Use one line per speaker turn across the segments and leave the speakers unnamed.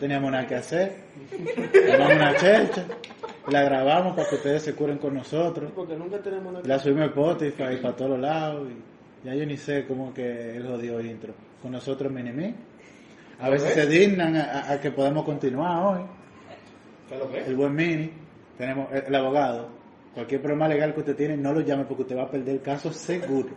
teníamos nada que hacer. Tomamos una chercha, la grabamos para que ustedes se curen con nosotros.
Porque nunca tenemos una...
La subimos a Spotify para todos lados. Y ya yo ni sé cómo que el jodido intro. Con nosotros Minimi. A veces se dignan a, a- a que podamos continuar hoy. El buen Mini. Tenemos el, el abogado. Cualquier problema legal que usted tiene, no lo llame porque usted va a perder el caso seguro.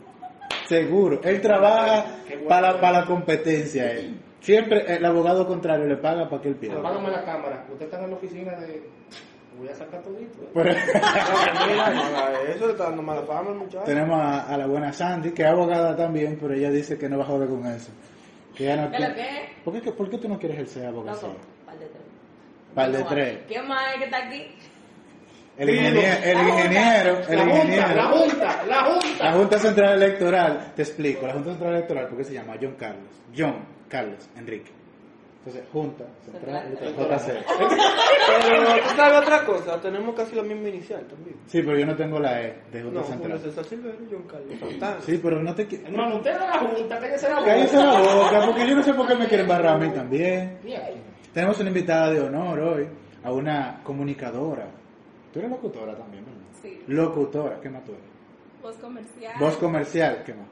Seguro. Él trabaja para, para la competencia. él. Siempre el abogado contrario le paga para que él pierda.
Apágame la cámara. Usted está en la oficina de. Voy a sacar todito. ¿eh?
Pero-
eso le está dando mala fama muchacho.
Tenemos a, a la buena Sandy, que es abogada también, pero ella dice que no va a joder con eso. Que ella no
¿Qué que es?
¿Por qué, ¿Por qué tú no quieres ejercer
Loco,
abogacía?
par de tres.
Par de tres.
¿Qué más hay que está aquí?
El ingeniero, el ingeniero, el
La junta, la
ingeniero.
junta, la junta.
La Junta Central Electoral, te explico, la Junta Central Electoral, ¿por qué se llama John Carlos? John Carlos Enrique. Entonces, Junta Central JC.
Pero tú sabes otra cosa, tenemos casi la misma inicial también.
Sí, pero yo no tengo la E de Junta
No, Julio
Central.
César Silverio y John Carlos.
Sí, pero no te qui-
Hermano, usted no la junta, cállese la boca.
Cállese la boca, porque yo no sé por qué me quieren barrar a mí también. Tenemos una invitada de honor hoy, a una comunicadora. Tú eres locutora también, ¿verdad?
Sí.
Locutora, ¿qué más tú eres?
Voz comercial.
Voz comercial, ¿qué más?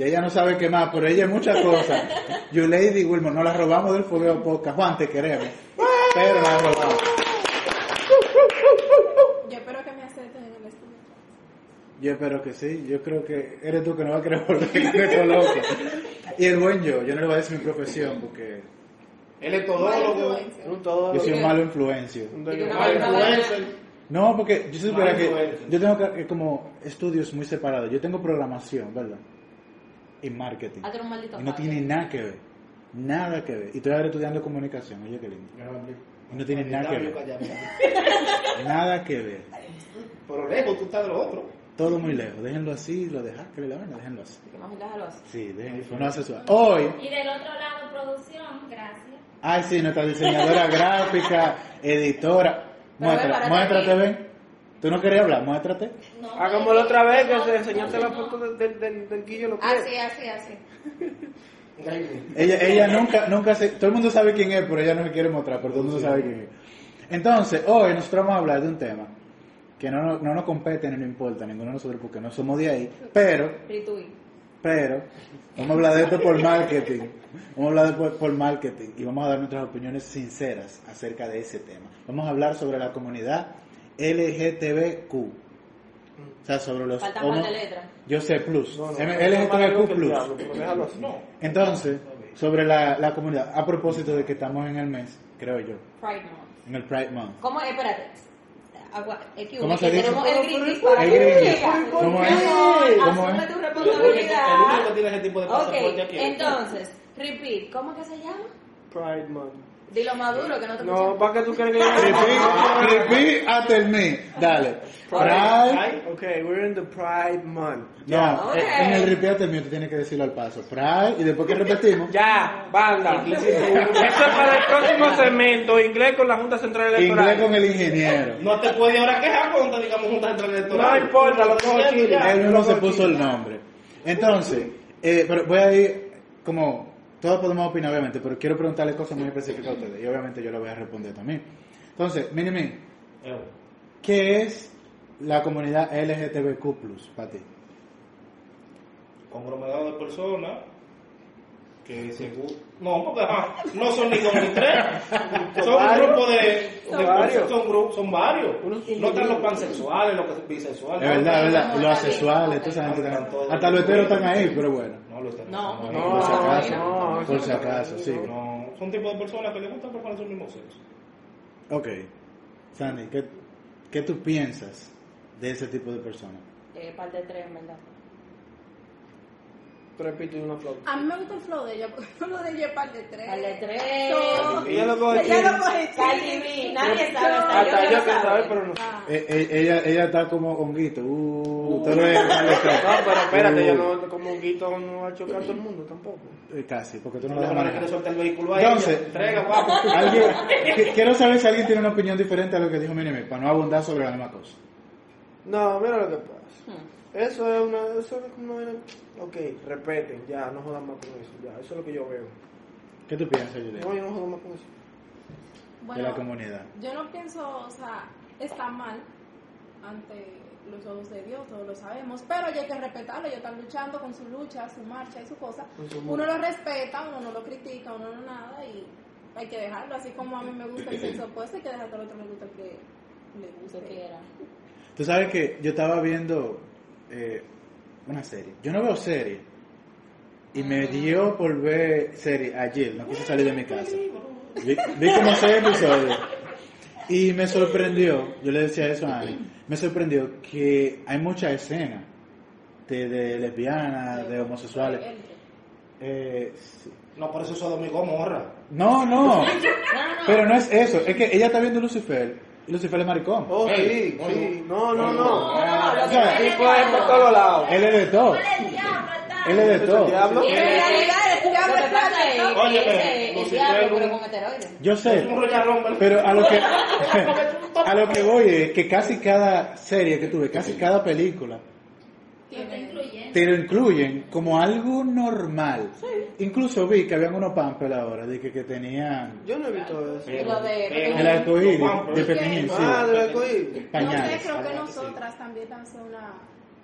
Y ella no sabe qué más, pero ella es muchas cosas. You Lady Wilmore, nos la robamos del Fogueo Podcast. Juan, te queremos. Pero la robamos.
Yo espero que me acepten en el estudio.
Yo espero que sí. Yo creo que eres tú que no va a querer volver loco. Y el buen yo, yo no le voy a decir mi profesión porque
Él es todólogo.
Un todo.
yo soy un malo influencio.
un
no
influencer.
No, porque yo supiera que yo tengo que- como estudios muy separados. Yo tengo programación, ¿verdad? Y marketing.
Hazte un maldito
Y no
padre.
tiene nada que ver. Nada que ver. Y estoy ahora estudiando comunicación. Oye, qué lindo. Y no tiene nada que ver. Nada que ver.
Pero lejos, tú estás de lo otro.
Todo muy lejos. Déjenlo así, lo dejan que le la vaina, déjenlo así.
Déjalo así.
Sí, déjenlo. No hace Hoy,
Y del otro lado, producción, gracias.
ay sí, nuestra diseñadora gráfica, editora. Muestra, muéstrate, ven. ¿Tú no querías hablar? Muéstrate.
No,
Hagámoslo otra vez, que
no,
se enseñaste la
no,
foto del, del, del, del Guillo lo que
Así, así, así.
Ella, ella nunca, nunca se, todo el mundo sabe quién es, pero ella no se quiere mostrar, pero todo el mundo sabe quién es. Entonces, hoy nosotros vamos a hablar de un tema que no, nos- no nos compete ni nos importa a ninguno de nosotros porque no somos de ahí, pero, pero, vamos a hablar de esto por marketing, vamos a hablar de por, por marketing y vamos a dar nuestras opiniones sinceras acerca de ese tema. Vamos a hablar sobre la comunidad LGTBQ, o sea, sobre los
Faltan
homo-
par de letras.
yo sé plus,
No, no,
LGTBQ
diablo.
Entonces, sobre la, la comunidad, a propósito de que estamos en el mes, creo yo,
Pride Month.
en el Pride Month.
¿Cómo? Espérate. Agua,
¿Cómo se dice?
tenemos el Grindis para
El
diga.
¿Cómo es? ¿Cómo
asume
es?
tu
El único
responsabilidad.
que tiene ese tipo de pasaporte aquí.
entonces, repeat, ¿cómo que se llama?
Pride Month.
Dilo más duro que no te
No. ¿para qué tú quieres que yo
Repeat, repeat after me. Dale. Pride.
Ok, we're in the Pride Month.
No, eh, en el repeat after me tú tienes que decirlo al paso. Pride, y después que repetimos,
Ya, banda. Eso es para el próximo segmento, inglés con la Junta Central Electoral.
inglés con el ingeniero.
No te puedes ahora quejar cuando digamos junta central electoral.
No importa, lo chile.
ya.
Él mismo se puso el nombre. Entonces, eh, pero voy a ir como todos podemos opinar obviamente, pero quiero preguntarle cosas muy específicas a ustedes y obviamente yo le voy a responder también. Entonces, Minimi,
Eh,
¿qué es la comunidad LGTBQ+ para ti?
conglomerado de personas que según no porque no son ni dos ni tres son un grupo de,
Son
de-
varios.
son, gru- son varios
Unos
no están los pansexuales los bisexuales
Es verdad, es verdad. Los asexuales, toda esa gente
Están
están-
todos-
Hasta los heteros están ahí, pero bueno.
No tenemos.
No,
No,
por si acaso.
no,
por si acaso, sí.
No, son tipos de personas que les gusta personas del mismo sexo
Ok. Sandy, ¿qué, ¿qué tú piensas de ese tipo de personas?
eh, par de tres, verdad.
Tres pitos y una flauta.
A mí me gusta el flow de ella, porque el flow de ella es par de tres.
Par de tres.
No.
Ella lo coge
Ella lo coge
Cardi nadie sabe.
Hasta yo que
lo
sabe, pero no.
Ah.
Eh, eh, ella, ella está como honguito. Uh, es
No, pero espérate,
Uh,
yo no, como un guito no va a chocar a todo el mundo tampoco.
eh, Casi, porque tú no lo vas a
soltar el vehículo a
Entonces-
ella. Entrega, guapo.
Quiero saber si alguien tiene una opinión diferente a lo que dijo Minimi, para no abundar sobre la misma cosa.
No, mira lo que pasa. Eso es una. Eso es como una. Ok, repeten, ya, no jodan más con eso. Ya, eso es lo que yo veo.
¿Qué tú piensas, Julián?
No, yo no jodo más con eso.
de la comunidad.
yo no pienso, o sea, está mal ante los ojos de Dios, todos lo sabemos, pero hay que respetarlo, ellos están luchando con su lucha, su marcha y su cosa.
Su
Uno lo respeta, uno no lo critica, uno no nada y hay que dejarlo, así como a mí me gusta el sexo opuesto, hay que dejar que al otro le guste el que le guste.
quiera.
Tú sabes que yo estaba viendo eh, una serie. Yo no veo serie. Y me dio por ver serie ayer. No quise salir de mi casa. Vi, vi como seis episodios. Y me sorprendió, yo le decía eso a Ani, me sorprendió que hay muchas escenas de, de lesbianas, de homosexuales. Eh, sí.
No, por eso Sodoma y Gomorra.
no, no, pero no es eso. Es que ella está viendo Lucifer Lucifer es maricón.
Oh, sí, sí. No, no, no.
Que
Tipo es por todos lados.
Él es de todo. Él es de todo.
El el.
Yo sé, pero a lo que a lo que voy es que casi cada serie que tuve, casi cada película. Te lo incluyen como algo normal. Incluso vi que habían unos pampers ahora de que, que tenían
Yo no he visto eso.
Y lo de
Pero-
el arcoíris de pequeñín, sí,
Ah, de arcoíris.
No
pañales.
sé, creo que nosotras también en una...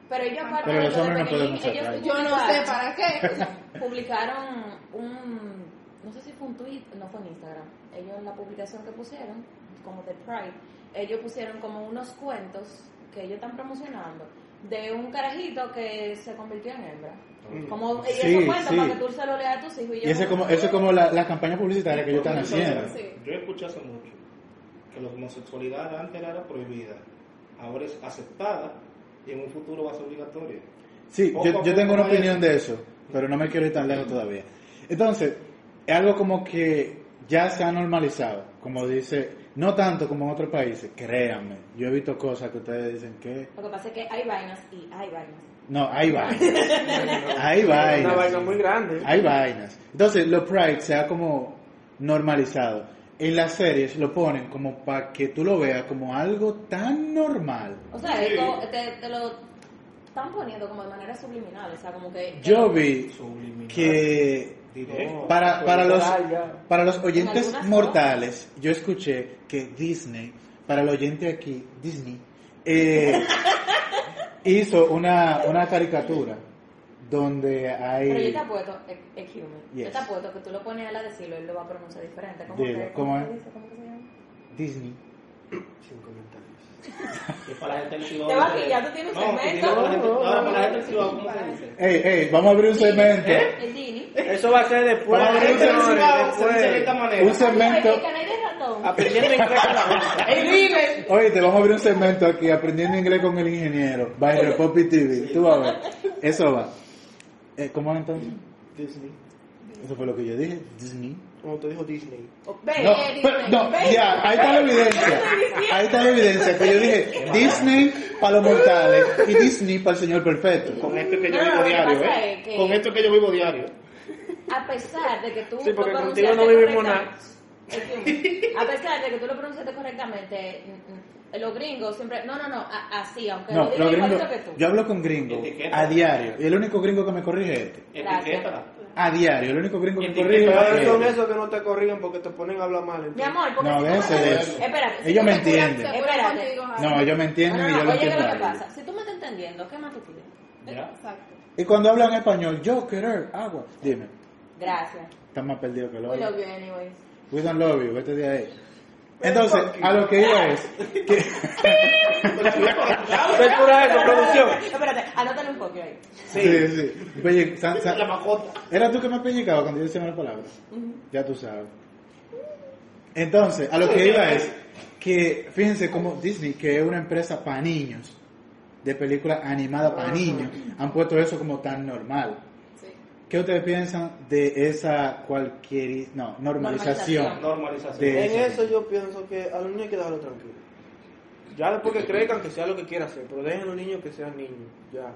Pero ellos aparte
Pero
de
los
lo de
hombres no podemos
ellos.
Yo no sé para qué.
publicaron un, no sé si fue un tweet, no fue en Instagram, ellos en la publicación que pusieron, como de Pride, ellos pusieron como unos cuentos que ellos están promocionando de un carajito que se convirtió en hembra. Como y
Sí,
esos cuentos
sí.
para que tú se lo leas a tus hijos. Y, yo
Y ese como, eso es como la, la campaña publicitaria que ellos están haciendo.
Sí.
Yo escuché hace mucho que la homosexualidad antes era prohibida, ahora es aceptada y en un futuro va a ser obligatoria.
Sí, yo, yo tengo una opinión
eso.
de eso, pero no me quiero ir tan lejos todavía. Entonces, es algo como que ya se ha normalizado, como dice, no tanto como en otros países, créanme. Yo he visto cosas que ustedes dicen que...
Lo que pasa es que hay vainas y hay vainas.
No, hay vainas. hay
Una
vainas.
vaina muy grande.
Hay vainas. Entonces, los Pride se ha como normalizado. En las series lo ponen como para que tú lo veas como algo tan normal.
O sea, es como- te, te lo están poniendo como de manera subliminal, o sea, como que...
Yo vi
Subliminal.
que
Directo.
para, para los para los oyentes mortales, yo escuché que Disney, para el oyente aquí, Disney, eh, hizo una, una caricatura donde
Pero yo
hay...
te apuesto, es, human. Yo
Yes.
te apuesto que tú lo pones a él a decirlo, él lo va a pronunciar diferente. ¿Cómo,
Dilo,
que,
¿cómo
¿cómo
es?
dice? ¿Cómo se llama?
Disney.
Sin comentarios.
Te va a
dice-
pillar, tú tienes un
que
segmento.
Ahora para la gente del Cibao, ¿cómo se dice?
Ey, ey, vamos a abrir un segmento.
El Dini.
Eso va a ser después.
Vamos a
señores,
un
Cibao se dice de esta manera.
Un segmento...
Que.
Aprendiendo inglés con la.
Oye, te vamos a abrir un segmento aquí, aprendiendo inglés con el ingeniero, by Repopi TV. Tú vas a ver. Eso va. Eh, ¿Cómo es entonces?
Disney.
Eso fue lo que yo dije. Disney.
Como te dijo Disney.
Ve,
No,
eh,
pero- no, ya, ahí está la evidencia. Ahí está la evidencia. Que yo dije Disney para los mortales y Disney para el señor perfecto.
Con esto que yo
No, no,
vivo diario, ¿eh?
es que-
Con esto que yo vivo diario.
A pesar de que tú
Sí, porque
lo
contigo no
pronunciaste
vivimos nada.
A pesar de que tú lo pronunciaste correctamente, los gringos siempre. No, no, no, a- así, aunque
No,
lo digan igualito que tú.
Yo hablo con gringos a diario. Y el único gringo que me corrige es este.
Etiquétala.
A diario. El único gringo que me
Etiqueta.
corrige
Pero
es
son esos que no te corrigen porque te ponen a hablar mal.
Mi amor, porque
No,
si
eso.
Espérate,
Ellos me entienden.
Espérate.
No, ellos me entienden
No,
y yo lo
oye, ¿qué
entiendo.
lo que
a ellos.
pasa? Si tú me estás entendiendo, ¿qué más tú?
¿Ya?
Exacto.
Y cuando hablan español, yo querer agua. Dime,
Gracias.
estás más perdido que lo
We love you anyways.
We don't love you, vete de ahí. Entonces, a lo que iba es que
eso, producción.
Espérate, anótale un poco ahí.
sí, sí. San- san-
La mascota.
Era tú que me pellizcaba cuando yo decía una palabra. Ya tú sabes. Entonces, a lo que iba es que fíjense como Disney, que es una empresa para niños, de películas animadas para niños han puesto eso como tan normal. ¿Qué ustedes piensan de esa cualquier no, normalización?
Normalización.
De-
En eso yo pienso que a los niños hay que dejarlo tranquilo. Ya después que crezcan, que sea lo que quiera hacer, pero dejen a los niños que sean niños, ya.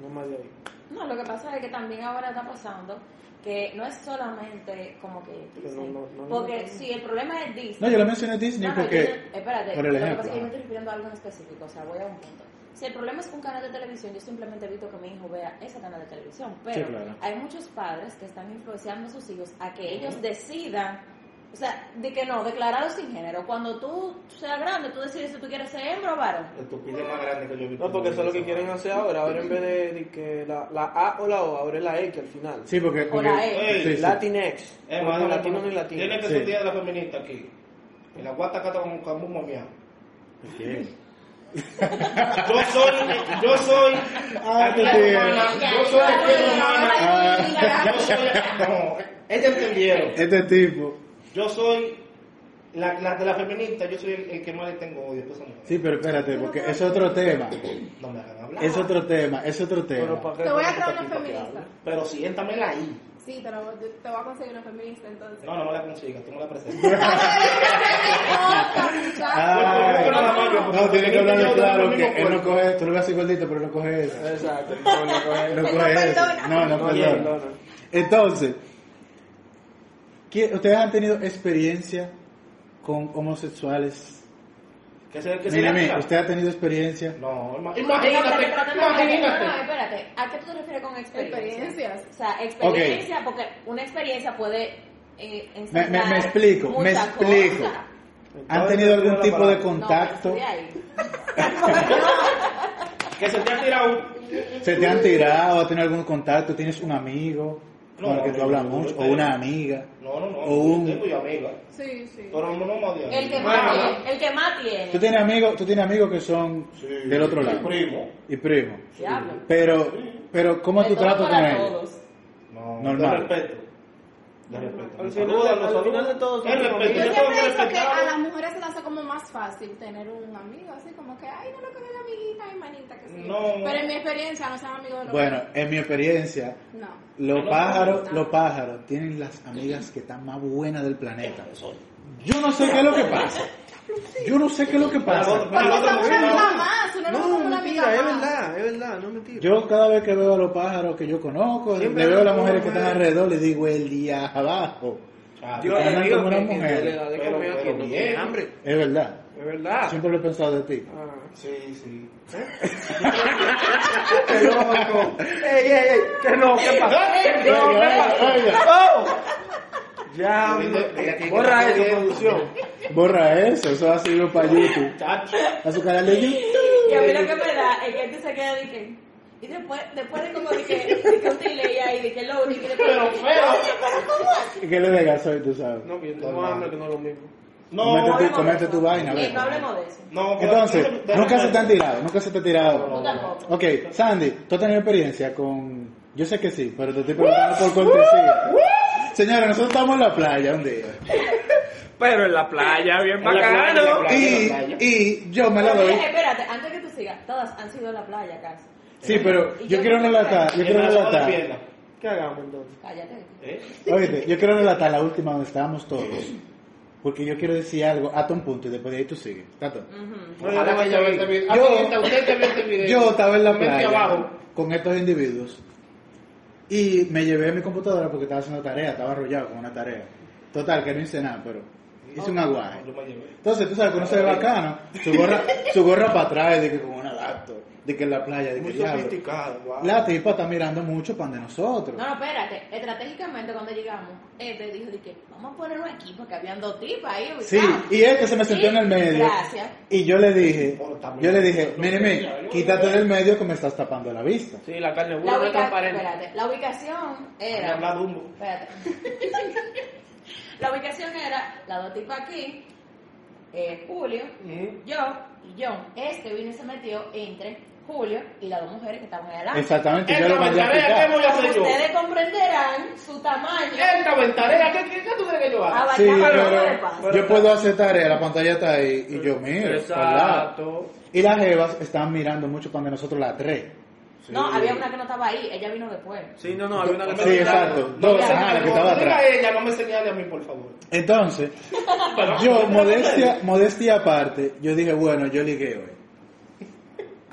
No más de ahí.
No, lo que pasa es que también ahora está pasando que no es solamente como que Disney.
no- no- no-
porque
no-
si el problema es Disney.
No, yo lo mencioné Disney porque
yo espérate,
por el
lo que
ejemplo,
pasa es que yo me estoy refiriendo a algo en específico, o sea, voy a un punto. Si el problema es un canal de televisión, yo simplemente evito que mi hijo vea ese canal de televisión. Pero
claro.
hay muchos padres que están influenciando a sus hijos a que ellos decidan, o sea, de que no, declarado sin género. Cuando tú seas grande, tú decides si tú quieres ser hembra o varón.
Estupidez más grande que yo he visto.
No, porque eso es lo que
en
quieren hacer ahora. Ahora en vez de, de que la, la A o la O, ahora es la X al final.
sí, porque,
O
porque-
la E.
sí, sí.
Latinx.
Es
no
más,
latino ni latino.
Tiene que ser el día de la feminista aquí. En la guata cata como como un mamiado.
Ok.
Yo soy, yo soy,
Ah, te
yo soy la
Ah.
yo soy, no, ellos entendieron.
Este tipo.
Yo soy, la, la de la feminista, yo soy el, el que más le tengo odio. pues.
Sí, pero espérate, porque es otro tema.
No me hagan hablar.
Es otro tema, es otro
Pero
tema.
¿para qué
Te voy a traer una feminista.
Pero siéntamela ahí.
Sí, te, lo, te voy a conseguir una feminista entonces.
No, no me la consigas, tú me la presentas.
Ah,
más yo, porque
no, tiene que hablar
yo tengo
claro que él no coge, tú lo ves así gordito, pero no coge eso.
Exacto. No, no, coge-
No
no
eso. No, no
No,
perdona.
no, no.
Entonces, ¿qué- ¿ustedes han tenido experiencia con homosexuales?
Que se, que se.
¿usted ha tenido experiencia?
No, imagínate,
espérate, no,
imagínate.
espérate. ¿A qué tú te refieres con experiencia?
Experiencias.
O sea, experiencia, porque una experiencia puede eh,
Me, me- me explico, me explico.
cosas.
¿Han tenido algún tipo de contacto?
Que se te ha tirado.
¿Se te han tirado? ¿Has tenido algún contacto? ¿Tienes un amigo
No,
con el que tú
no,
¿O una amiga?
No, no, no.
O un-
Tengo yo amiga.
Sí, sí.
Pero no, no me odian.
El que más tiene. El que más tiene.
¿Tú tienes amigos, tú tienes amigos que son
Sí,
del otro lado?
primo.
Y primo.
Diablo.
Pero, pero ¿cómo
De
tú tratas con ellos?
No,
Normal.
De respeto. De respeto.
Al final- de todo
Es respeto.
Yo siempre he
que
dicho que a las mujeres se les hace como más fácil tener un amigo, así como que, ay, no lo coge la amiguita, ay, manita, que sí.
No.
Pero en mi experiencia no sean amigos de los
Bueno, en mi experiencia,
No.
los
No,
pájaros,
no.
los pájaros tienen las amigas que están más buenas del planeta. Yo no sé qué es lo que pasa. Yo no sé qué es lo que pasa.
Pero-
una amiga más, no, amiga
mentira, es verdad, es verdad, no mentira.
Yo cada vez que veo a los pájaros que yo conozco, le veo a las mujeres que están alrededor, le digo el día abajo.
Ah,
Yo
Andan
le digo que,
mujer.
Pero- pero
hambre.
Es verdad.
Es verdad.
Siempre lo he pensado de ti.
Ah.
Sí, sí.
Qué loco. Ey, ey, ey, que no, ¿qué pasa? No, ¿qué pasa?
Oiga,
Oh. Ya, borra eso, producción.
Borra eso, eso va a seguir para YouTube.
Chacho.
A su canal de YouTube.
Y a mí lo que me da es que este se queda de que. Y después, después de como de que, de que un delay ahí, de que lo único y.
Pero feo.
pero ¿cómo así?
¿Y qué le digas soy, tú sabes?
No, que yo tengo hambre, que no es lo mismo.
No,
Comete tu,
hablemos de
comete
eso.
tu vaina, ve.
No hablemos de eso.
no.
Entonces, nunca se te han tirado, nunca se te ha tirado.
Tú tampoco.
Ok, Sandy, ¿tú has tenido experiencia con...? Yo sé que sí, pero te estoy preguntando por cortesía. Señora, nosotros estamos en la playa un día.
Pero en la playa, bien
En la playa, en la
bacano.
playa.
Y, y yo me la doy.
Espérate, antes que tú sigas, todas han sido a la playa casi.
Sí, pero yo quiero relatar, yo
En
quiero relatar.
¿Qué hagamos entonces?
Cállate.
¿Eh?
Oíste, yo quiero relatar la última donde estábamos todos. Porque yo quiero decir algo hasta un punto y después de ahí tú sigues. ¿Tato?
Ojalá que.
Yo-
este video.
Yo estaba en la playa
abajo.
con estos individuos y me llevé mi computadora porque estaba haciendo tarea, estaba arrollado con una tarea. Total, que no hice nada, pero hice un aguaje.
Me llevé.
Entonces, tú sabes que uno se ve bacano, su gorra, su gorra para atrás, de que con de que en la playa, de que
Muy sofisticado, wow.
La tipa está mirando mucho pan de nosotros.
No, no, espérate. Estratégicamente, cuando llegamos, este dijo de que vamos a ponerlo aquí porque habían dos tipas ahí. ubicadas.
Sí, y este se me sentó en el medio.
Gracias.
Y yo le dije,
también.
yo le dije, mire, mire, quítate del medio que me estás tapando la vista.
Sí, la carne
La, ubica-
transparente.
espérate, la ubicación
Me
era.
habla Dumbo.
Espérate. la ubicación era la dos tipas aquí, eh, Julio, yo y John. Este vino y se metió entre Julio y las dos mujeres que estaban ahí adelante.
Exactamente, yo lo mandé a
tarea, ¿qué voy a hacer yo?
Ustedes comprenderán su tamaño.
Esta en tarea, ¿qué, qué, qué tú crees que yo haga?
Ah,
Sí,
pero-
yo puedo hacer tarea, la pantalla está ahí y yo miro.
Exacto.
Y las jevas estaban mirando mucho cuando nosotros las tres.
No, había una que no estaba ahí, ella vino después.
Sí, no, no, había una que
Sí, exacto. Dos,
No,
ajá, la que
no,
estaba atrás.
ella, no me señale a mí, por favor.
Entonces, yo, modestia, modestia aparte, yo dije, bueno, yo ligué hoy.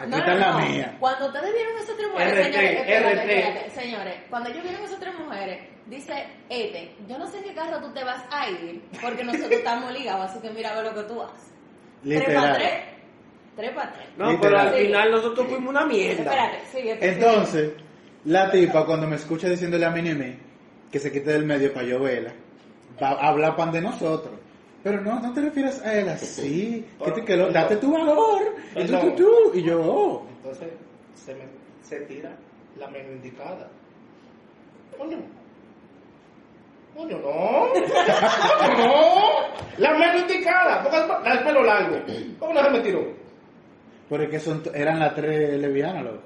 Aquí
No,
está
no,
la
no.
mía.
Cuando ustedes vieron esas tres mujeres,
RT,
señores, espérate,
RT.
espérate, señores, cuando ellos vieron esas tres mujeres, dice Ete, yo no sé en qué carro tú te vas a ir, porque nosotros estamos ligados, así que mira a ver lo que tú haces. Tres para
Literal.
tres, tres para tres.
No,
Literal.
pero al
Sí.
final nosotros fuimos una mierda.
Espérate, sigue.
Entonces, la tipa, cuando me escucha diciéndole a Minimi que se quite del medio para yo verla, va a hablar pan de nosotros. Pero no, no te refieres a él así. Que te, que lo- date tu valor. Y tú, tú, tú. Y yo, oh.
Entonces, se, me, se tira la menos indicada. Coño. Coño, no. no. La menos indicada. Porque la del pelo largo. ¿Cómo no se me tiró?
Porque que son, eran las tres lesbianas, loco.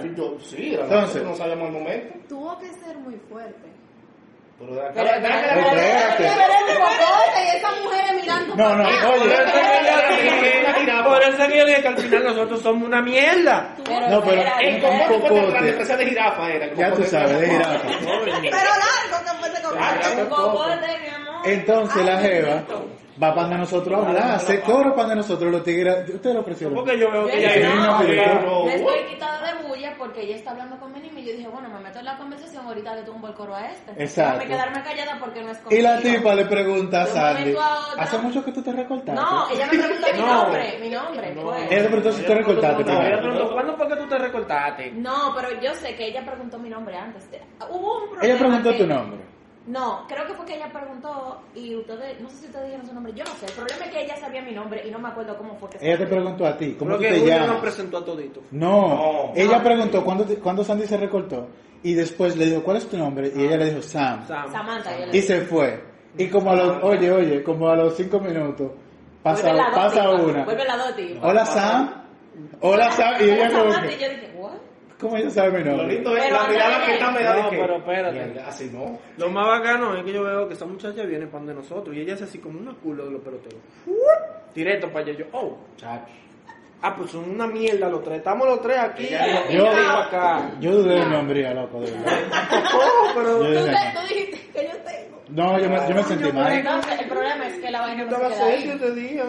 Fin yo, sí, era
Entonces-
no sabíamos el momento.
Tuvo que ser muy fuerte.
Pero de acá, de
y esas mujeres mirando
No, no, oye.
Por eso es que yo dije- que al final nosotros somos una mierda.
No, pero en
cocote de jirafa era.
Ya tú sabes, de
jirafa.
Pero largo que fue ese cocote.
Un cocote, mi amor.
Entonces la jeva. Va para de nosotros a hablar, se coro para de nosotros los tigres. Ustedes lo ofrecieron.
Porque yo veo que ella
yo-
yo estoy quitada de bulla porque ella está hablando con Minimi y yo dije, bueno, me meto en la conversación, ahorita le tumbo el coro a este.
Exacto.
Déjame quedarme callada porque no es
Y
conmigo.
la tipa le pregunta a Sandy. ¿hace mucho que tú te recortaste?
No, ella me preguntó mi
No.
nombre, mi nombre,
No.
pues.
Ella le preguntó si tú te recortaste
No, ella preguntó, ¿cuándo fue que tú te recortaste?
No, pero yo sé que ella preguntó mi nombre antes. Hubo un problema.
Ella preguntó tu nombre.
No, creo que fue que ella preguntó y ustedes, no sé si ustedes dijeron su nombre, yo no sé. El problema es que ella sabía mi nombre y no me acuerdo cómo fue que se
Ella te preguntó a ti, ¿cómo
Creo
tú
que
te llamas?
nos presentó a todito.
No,
No.
ella preguntó cuándo, te- cuándo Sandy se recortó y después le dijo, ¿cuál es tu nombre? Y ella le dijo, Sam.
Sam.
Samantha, yo le
Y se fue. Y como a los, oye, oye, como a los cinco minutos, pasa,
Vuelve la dos,
pasa una.
Vuelve la dos, tipa.
Hola Sam. Hola Sam. Y ella como
Samantha, y
que,
yo dije, ¿what?
¿Cómo ella sabe mi
Lo lindo es
Pero
la mirada que está me da
No, pero espérate.
Así no.
Lo más bacano es que yo veo que esa muchacha viene para de nosotros y ella hace así como una culo de los peloteros. Directo para allá. Yo, oh,
Chacho.
Ah, pues son una mierda los tres. Estamos los tres aquí. Y
Yo-
acá.
Yo dudé de mi hombría, loco, de verdad.
Oh, pero
Yo
Tú, te- tú dijiste que yo tengo.
no, yo me, yo me sentí mal.
Entonces, el problema es que la vaina no se
estaba
queda
serio
ahí.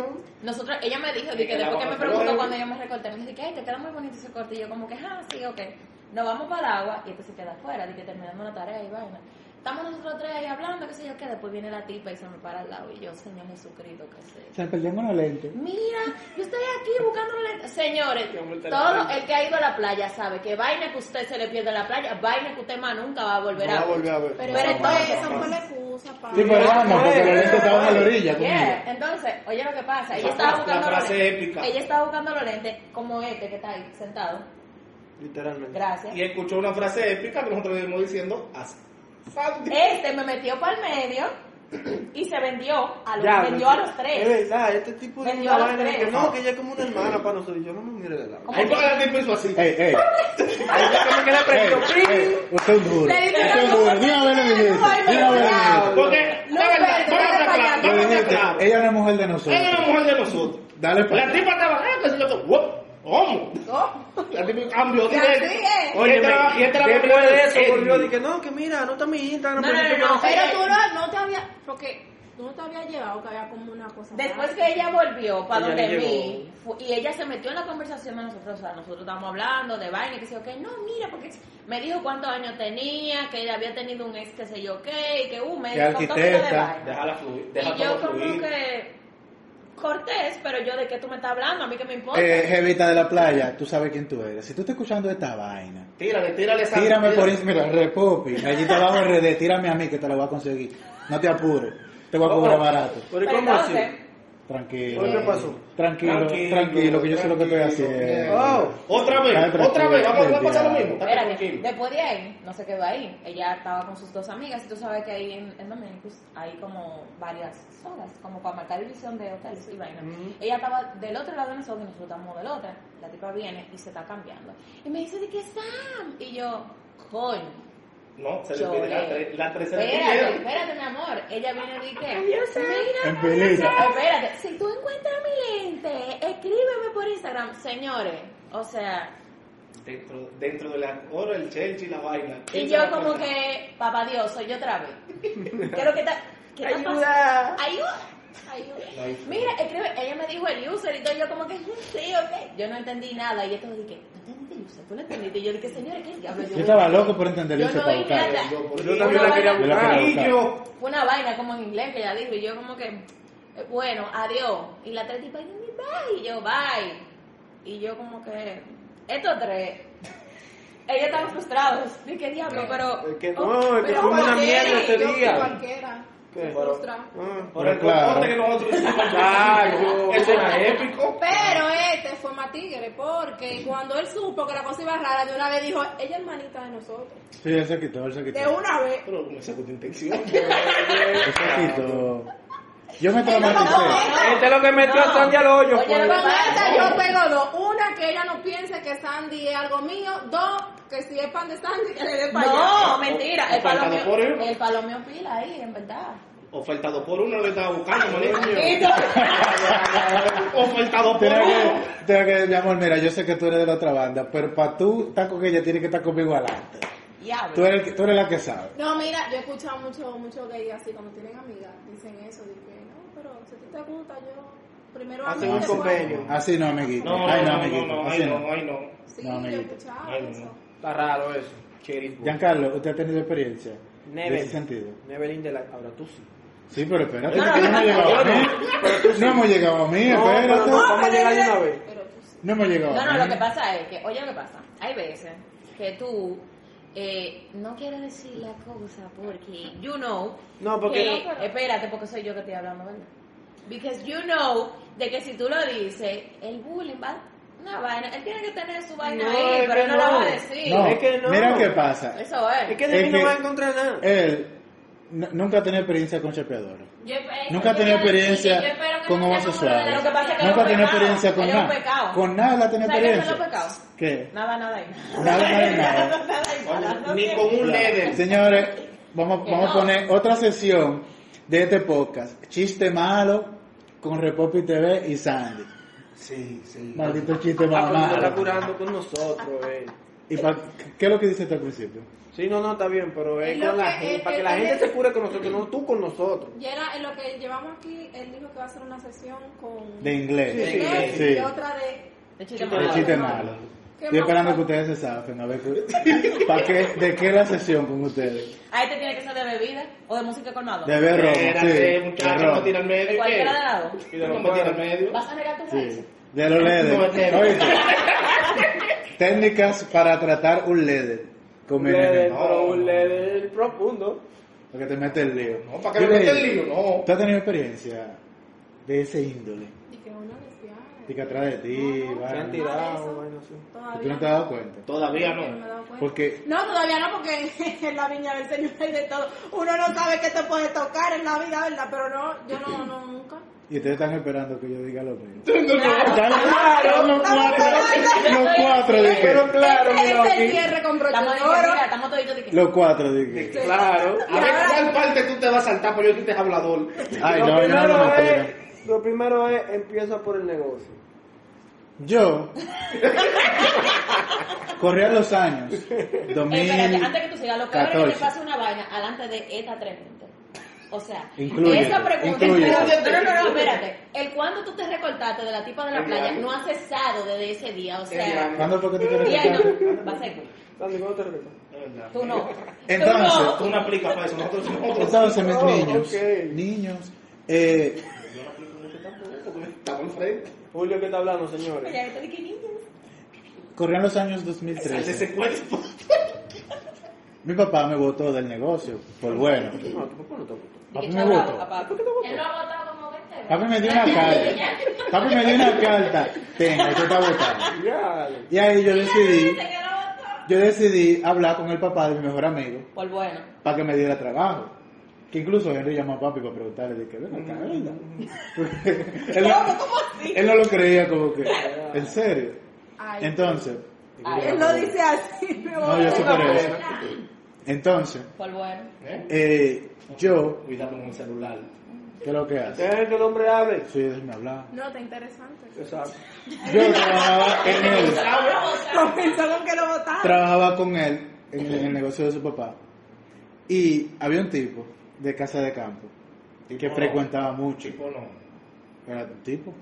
Nosotros, ella me dijo, de que después que me preguntó cuando yo me recorté, me dijo, que ay, te queda muy bonito ese corte. Y yo como que, ah, sí, ok. Nos vamos para el agua y se queda afuera, de que terminamos la tarea y vaina. Estamos nosotros tres ahí hablando, qué sé yo qué, después viene la tipa y se me para al lado y yo, Señor Jesucristo, qué sé.
Se perdieron los lentes.
Mira, yo estoy aquí buscando lentes. Señores, todo el que ha ido a la playa sabe que vaina que usted se le pierde la playa, vaina que usted más nunca va a volver
No
a
va a
ver.
volver a ver.
Pero
Pero entonces-
eso fue la excusa para.
Sí, pero vamos, porque los lentes estaban a la orilla.
Yeah. Entonces, oye lo que pasa, ella
La
estaba buscando
la
los lentes. Ella estaba buscando los lentes como este que está ahí sentado.
Literalmente.
Gracias.
Y escuchó una frase épica que nosotros le diciendo así.
Este me metió para el medio y se vendió a los,
Ya,
vendió
no,
a los
Es
tres.
verdad, este tipo de
Vendió
una vaina que no, que ella es como una hermana para nosotros. Yo no me mire de lado.
¿Cómo
Ahí la tipa hizo así.
Ey, ey,
Ahí fue que prendido.
ey, usted es un duro.
Le
Usted es un
la
duro. Dime a ver lo que
tú
dijiste.
ahí me
Dime a ver lo que
cuidado.
dijiste.
Porque,
No,
la verdad, vamos a
espérate,
hablar
espérate.
Lo
vamos a
dijiste.
hablar.
Ella es una mujer de nosotros.
Ella es una mujer de nosotros.
Dale para
La tipa estaba, ah, que ¿What? ¿Cómo?
Oh,
La tipa cambió
Y
directo.
así es.
Y esta la
después de eso
Ey,
volvió y que no, que mira, no está mi Instagram.
No, no,
pero
no,
yo
no,
Pero
Ella-
tú no, no te había. Porque tú no te había llegado que había como una cosa.
Después que ella volvió para
Ella
donde mí y ella se metió en la conversación de nosotros, o sea, nosotros estábamos hablando de vaina y que sé yo qué, no, mira, porque me dijo cuántos años tenía, que ella había tenido un ex que sé yo qué, y que uh, me
Que
contó pila de
arquitecta.
vaina.
Déjala fluir.
Y yo como
fluir.
que cortés, pero yo de qué tú me estás hablando, a mí que me importa.
Eh, Jevita de la playa, tú sabes quién tú eres. Si tú estás escuchando esta vaina,
Tírale, tírale esa.
tírame por. Instagram, mira, Repopi, allí abajo RD, tírame a mí que te lo voy a conseguir. No te apures, te voy a cobrar barato.
Pero ¿y
Pero
cómo así?
Tranquilo.
¿Por qué pasó?
Tranquilo, tranquilo,
Tranquilo,
que yo sé lo que estoy haciendo.
Oh.
Otra vez, otra vez, vamos a pasar lo mismo.
Espérate,
tranquilo.
después de ahí, no se quedó ahí. Ella estaba con sus dos amigas y tú sabes que ahí en, en Dominicus hay como varias zonas, como para marcar división de hoteles y vaina. Ella estaba del otro lado de nosotros y nosotros estamos del otro. La tipa viene y se está cambiando. Y me dice de que Sam. Y yo, coño.
No, se le pide la tres, la le
Espérate, espérate, mi amor. Ella viene y dice,
En
mira, espérate, si tú encuentras mi lente, escríbeme por Instagram. Señores, o sea,
Dentro, dentro de la hora, el chelchi y la vaina.
y
¿Quién se
yo como que, papá Dios, soy yo otra vez. ¿Qué lo que está, qué está pasando?
Ayuda.
Ayuda. Mira, escribe, ella me dijo el user y todo, yo como que, "Mm, sí, ok. Yo no entendí nada y esto dije, ¿no no entendiste? Y yo dije, señores, ¿qué diablo?
Yo estaba loco por entender
Yo
eso
no
para
vi
buscar.
nada.
Yo,
Yo también la quería
Yo
buscar.
yo,
Fue una vaina como en inglés que ella dijo y yo como que, eh, bueno, adiós. Y la tres tipa, bye. Y yo, bye. Y yo como que, estos tres, ellos estaban frustrados. ¿Y qué diablo? Pero...
Es que
oh,
no, es que fue una
cualquiera.
mierda
Yo,
día.
Frustra.
Ah.
por el
Pero claro.
que nosotros hicimos.
Claro.
Eso era épico.
Pero este fue más tigre porque cuando él supo que la cosa iba rara, de una vez dijo, ella es hermanita de nosotros.
Sí, él se quitó, él se quitó.
De una vez.
Pero con esa puta intención.
Él se quitó. Yo me traumaticé.
no.
Este es lo que metió a Sandy al hoyo.
Oye,
fue.
lo que
Con
pasa
esta
es-
yo pego dos. Una, que ella no piense que Sandy es algo mío. Dos, que si es pan de Sandy, que le dé para
No, mentira. El palomio, el palomio pila ahí, en verdad.
Ofertado por uno, le estaba buscando, Ofertado por uno.
que, tiene que, mi amor, mira, yo sé que tú eres de la otra banda, pero para tú estar con ella, tienes que estar conmigo adelante.
Diablo.
Tú eres, tú eres la que sabe.
No, mira, yo he escuchado mucho, mucho gay así, cuando tienen amigas, dicen eso, de que no, pero si a ti te gusta, yo primero a
Hacen un convenio.
Así no, amiguito.
No, no,
Ay, no,
no,
amiguito.
no, no,
Así
ay
no.
no, ay no.
Sí,
No,
yo he
amiguito.
escuchado
Ay, no.
eso.
Está raro eso.
Giancarlo, ¿usted ha tenido experiencia de
Never.
ese sentido?
Neverland de la... Ahora tú sí.
Sí, pero espérate,
No,
que no hemos llegado a mí. No hemos llegado a mí,
No, pero
espérate.
no, vamos a llegar de una vez.
Pero.
No hemos llegado
No,
a
no,
mí.
lo que pasa es que, oye, lo que pasa, hay veces que tú eh, no quieres decir la cosa porque, you know,
No, porque...
que- espérate, porque soy yo que estoy hablando, ¿verdad? Because you know de que si tú lo dices, el bullying va una vaina, él tiene que tener su vaina
No,
ahí, pero
que
no, la
no.
va a decir.
No,
Es que no.
mira qué pasa.
Eso es.
Es que de
Es
mí no
que-
va a encontrar nada.
Él nunca ha tenido experiencia con chapeadores.
Yo, eh,
Nunca ha
yo
tenido experiencia con homosexuales. Nunca
un
tenido experiencia con nada. Con nada ha tenido
¿Sabes qué es
experiencia. ¿Qué?
Nada, nada ahí.
Nada, nada, nada.
Ni con un leder.
Señores, vamos, vamos a poner otra sesión de este podcast. Chiste malo con Repopi TV y Sandy.
Sí, sí.
Maldito chiste
no está
malo.
curando con nosotros, eh.
¿Y pa- qué es lo que dice hasta al principio?
Sí, no, no, está bien, pero es con la
que-
gente, para que la gente se cure con nosotros, no tú con nosotros.
Y era en lo que llevamos aquí, él dijo que va a hacer una sesión con
De inglés.
de
Sí,
inglés
sí.
y otra de...
De chiste
De
De
malo.
chiste malo.
¿Qué
Estoy esperando que ustedes se zafen. A ver, qué- ¿para qué, ¿de qué es la sesión con ustedes?
Ahí te tiene que ser de bebida o de música colmado.
De ver romo, sí.
Espérate,
de
muchacho,
romo.
no tira al medio. ¿y
Cualquiera de lado.
Y de no me tira al medio.
¿Vas a negar tu país?
Sí, de los LEDs.
No, es negro.
Oíste. Técnicas para tratar un LED con
Un leder,
veneno.
pero un leder profundo.
Para que te mete el lío.
No, para que me mete el lío, no.
¿Tú has tenido experiencia de ese índole?
Y que una.
Y que atrás de ti,
No, no,
han tirado, bueno, sí.
¿Y
Todavía
tú no te has dado cuenta?
Todavía
Yo no me he
no.
dado cuenta.
Porque
No, todavía no, porque en la viña del Señor hay de todo. Uno no sabe qué te puede tocar en la vida, ¿verdad? Pero no, yo no, no, nunca.
Y ustedes están esperando que yo diga lo mío.
Claro.
Los cuatro, los cuatro dije.
Pero claro,
Este
mira
es el
aquí.
cierre con broche
Estamos
de oro.
toditos de que...
Los cuatro dije.
Claro.
A ver cuál parte tú te vas a saltar, porque yo tú te es hablador.
Ay, no, yo no
primero
lo
primero es, empieza por el negocio.
Yo corría los años
Eh, espérate, antes que tú sigas, lo peor es que
2014.
te pase una vaina alante de esta tres gente. O sea,
Inclúyete,
esa pregunta. Pero, no, no, no, espérate. El cuándo tú te recortaste de la tipa de la playa no ha cesado desde ese día. O sea,
¿Cuándo fue que tú
ahí
contar?
no, va a ser
¿cómo te recuerdas?
Tú no.
Entonces,
tú no.
Tú no aplicas para eso, nosotros nosotros.
Entonces, mis
Oh,
niños,
ok.
niños, eh,
Yo no aplico tampoco, estamos enfrente.
Julio, ¿qué está hablando, señores?
Ya, esto de que niños.
corrían los años
Sal de
2013.
ese cuerpo.
Mi papá me votó del negocio, por bueno.
No, tu papá no te.
Papi me votó.
papá.
Él lo ha votado como 20
Papi me dio una carta. Papi me dio una carta. Tenga, esto está votado.
Ya.
Y ahí yo decidí, yo decidí hablar con el papá de mi mejor amigo
Por bueno.
para que me diera trabajo. Que incluso Henry llamó a papi para preguntarle de que ven acá, ¿verdad? Porque él, no, él no lo creía como que, en serio.
Ay,
Entonces,
Ay,
él lo dice así. me
no, yo superé eso. Entonces,
Por bueno.
¿Eh?
Yo,
Cuidado con el celular.
¿qué es lo que hace?
Dejen que el hombre hable.
Sí, déjeme hablar.
No, está interesante.
Exacto.
Yo trabajaba en él,
Comenzó con que lo votaron.
trabajaba con él en el, en el negocio de su papá. Y había un tipo de casa de campo que
Oh.
frecuentaba mucho.
Tipo no.
Era un tipo.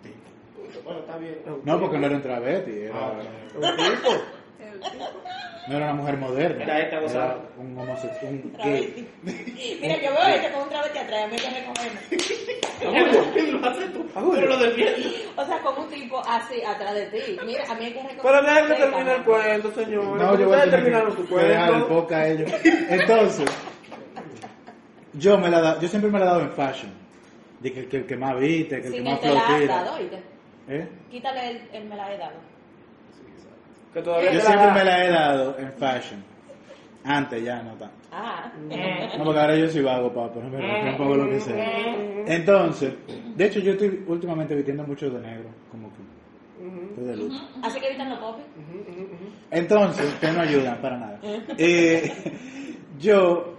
Bueno, está bien.
No, porque no era un travesti,
Ah,
era,
ok.
Un tipo.
No era una mujer moderna.
Era esta gozada.
Era un homosexual, un gay.
Mira, yo veo este con un travesti atrás, a mí hay que recogerme.
Lo haces tú. Pero lo defiendes.
O sea, con un tipo así atrás de ti. Mira, a mí hay que recogerme.
Pero dejen que termine el cuento, señor.
No, yo voy a
terminaron su
que dejar el
cuento.
poca a ellos. Entonces, yo me la da, yo siempre me la he dado en fashion. De que, el que más viste, que el que más
el te la has
flow
dado,
tira.
oíste.
¿Eh?
Quítale el, el me la he dado.
Que todavía
Yo siempre me la he dado en fashion. Antes ya no tanto.
Ah.
No, porque ahora yo soy vago, papá, no me pongo lo que sea. Entonces, de hecho yo estoy últimamente vistiendo mucho de negro, como que de luto.
Así que evitan los popis.
Entonces, ustedes no ayudan para nada. Eh, yo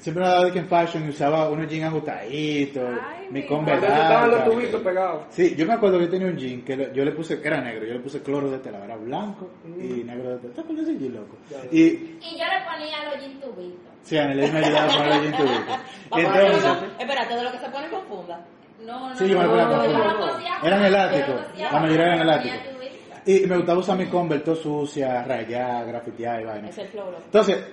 siempre me daba de que en fashion usaba unos jeans ajustaditos,
Ay,
mi Converse
estaban los tubitos pegados.
Sí, yo me acuerdo que yo tenía un jean que lo- yo le puse, era negro, yo le puse cloro de tela, era blanco y negro de tela. ¿Te acuerdas ese jean, loco? Y,
Y yo le ponía los jean tubitos.
sí, Anel me ayudaba a poner el jean tubitos.
A
entonces,
espérate, de lo que se pone con funda.
No, no,
Sí, yo me
no,
acuerdo
no,
que
cosía
Eran la mayoría eran y me gustaba usar mi Converse todo sucia, rayada, grafiteada y vaina.
Es el.
Entonces,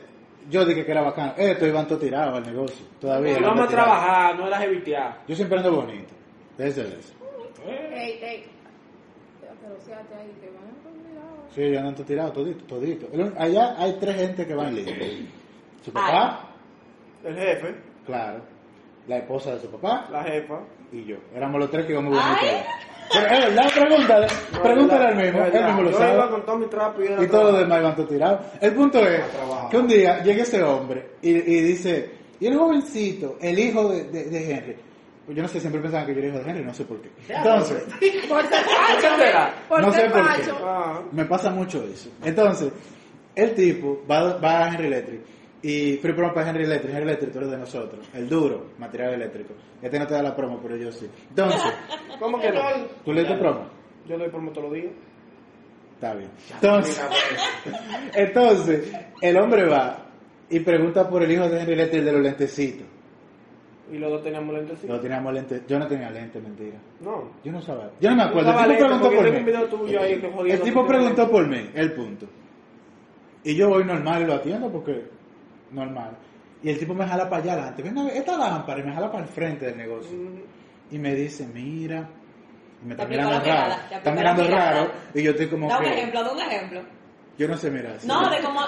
yo dije que era bacano. Esto iban todo tirado al negocio. Todavía.
Y
iban
vamos a trabajar, no era jevitear.
Yo siempre ando bonito. Desde eso.
Ey, ey. Pero ahí, te van a.
Sí, yo ando todo tirado, todito, todito. Allá hay tres gente que van libre. Su papá,
El jefe,
claro. La esposa de su papá
la jefa.
y yo. Éramos los tres que íbamos bonitos. Pero es verdad, pregúntale.
No,
Pregúntale
es
al mismo. Él mismo lo
Yo
sabe.
iba con todo mi trapo y
todo lo demás iban todo tirado. El punto es que un día llega ese hombre y, y dice, y el jovencito, el hijo de, de- de Henry, pues yo no sé, siempre pensaban que yo era hijo de Henry, no sé por qué. Entonces,
Por ser
¿Qué
facho.
será?
Por
No sé por qué.
Ah,
me pasa mucho eso. Entonces, el tipo va, va a Henry Electric y free promo para Henry Electric, Henry Electric tú eres de nosotros, el duro, material eléctrico. Este no te da la promo, pero yo sí. Entonces,
¿Cómo que no?
¿tú le das promo?
Yo doy promo todos los días.
Está bien. Entonces, entonces, el hombre va y pregunta por el hijo de Henry Electric de los lentecitos.
Y los dos teníamos lentes.
No teníamos lentes, yo no tenía lentes, mentira.
No.
Yo no sabía. Yo no me acuerdo.
Usaba
El tipo preguntó por mí.
ahí
El tipo preguntó por mí, el punto. Y yo voy normal y lo atiendo porque normal. Y el tipo me jala para allá adelante. Venga, esta lámpara y me jala para el frente del negocio.
Mm,
Y me dice, mira. Y me está mirando raro. Está mirando raro. Y yo estoy como
Da un
que.
ejemplo, da un ejemplo.
Yo no sé mirar. así.
No, de cómo.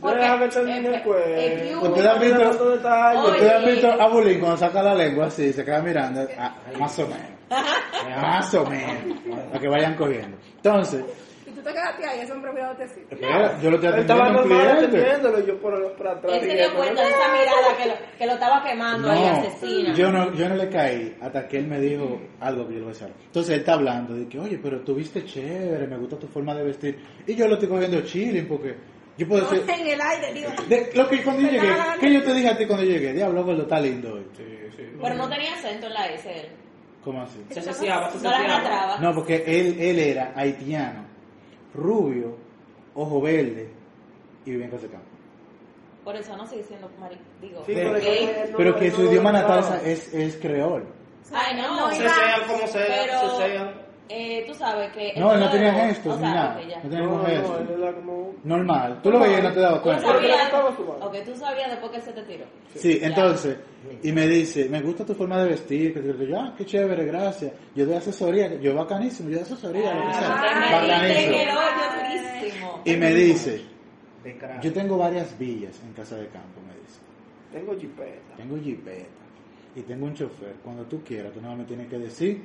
Porque.
El
eh,
cuento.
eh,
Ustedes han visto, ustedes han visto a Bulín cuando saca la lengua así, se queda mirando, ah, más o menos, más o menos, para que vayan cogiendo. Entonces,
tú te quedaste ahí, ese hombre mirándote así.
espera, yo lo estoy atendiendo
estaba normal atendiéndolo y yo por, por atrás.
Él se dio cuenta de esa mirada que lo, que lo estaba quemando ahí, asesina.
yo no, yo no le caí hasta que él me dijo algo que yo le voy a decir. Entonces él está hablando de que, oye, pero tú viste chévere, me gusta tu forma de vestir. Y yo lo estoy cogiendo chilling porque yo puedo decir...
En el aire, digo.
De, lo que cuando yo llegué. ¿qué yo te dije a ti cuando llegué? Diablo, gordo, está lindo hoy.
Pero no tenía acento en la S él.
¿Cómo así?
Se ceciaba, se
No atraba.
No, porque él, él era haitiano, rubio, ojo verde y vivía en Casa de Campo.
Por eso no sigue siendo mari... Digo,
Sí,
Pero
que no-
Pero que su idioma natal es, es creol.
Ay, no.
No,
Se sean como sea,
Pero,
se sean.
Eh, tú sabes que...
No, él no tenía gestos
o
ni nada. No tenía
No,
ningún
no,
gesto.
él era como...
Normal. Tú lo veías y no te dabas cuenta.
Ok, tú sabías después que él se te tiró.
Sí, entonces, y me dice, me gusta tu forma de vestir, que yo, ah, qué chévere, gracias. Yo doy asesoría, yo bacanísimo, yo doy asesoría, lo que
Ah,
sea. Bacanísimo.
hoyo durísimo.
Y me dice, yo tengo varias villas en Casa de Campo, me dice.
Tengo jipeta.
Tengo jipeta. y tengo un chofer. Cuando tú quieras, tú nada más me tienes que decir